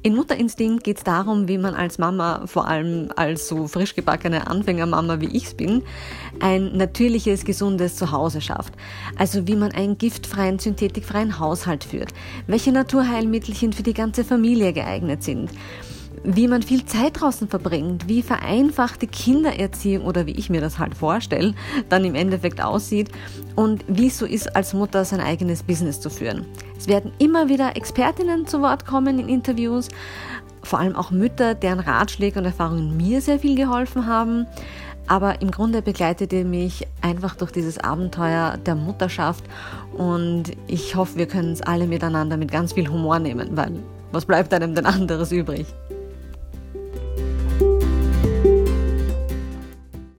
In Mutterinstinkt geht es darum, wie man als Mama, vor allem als so frisch gebackene Anfängermama wie ich es bin, ein natürliches, gesundes Zuhause schafft. Also wie man einen giftfreien, synthetikfreien Haushalt führt, welche Naturheilmittelchen für die ganze Familie geeignet sind wie man viel Zeit draußen verbringt, wie vereinfachte Kindererziehung oder wie ich mir das halt vorstelle, dann im Endeffekt aussieht und wie es so ist, als Mutter sein eigenes Business zu führen. Es werden immer wieder Expertinnen zu Wort kommen in Interviews, vor allem auch Mütter, deren Ratschläge und Erfahrungen mir sehr viel geholfen haben. Aber im Grunde begleitet ihr mich einfach durch dieses Abenteuer der Mutterschaft und ich hoffe, wir können es alle miteinander mit ganz viel Humor nehmen, weil was bleibt einem denn anderes übrig?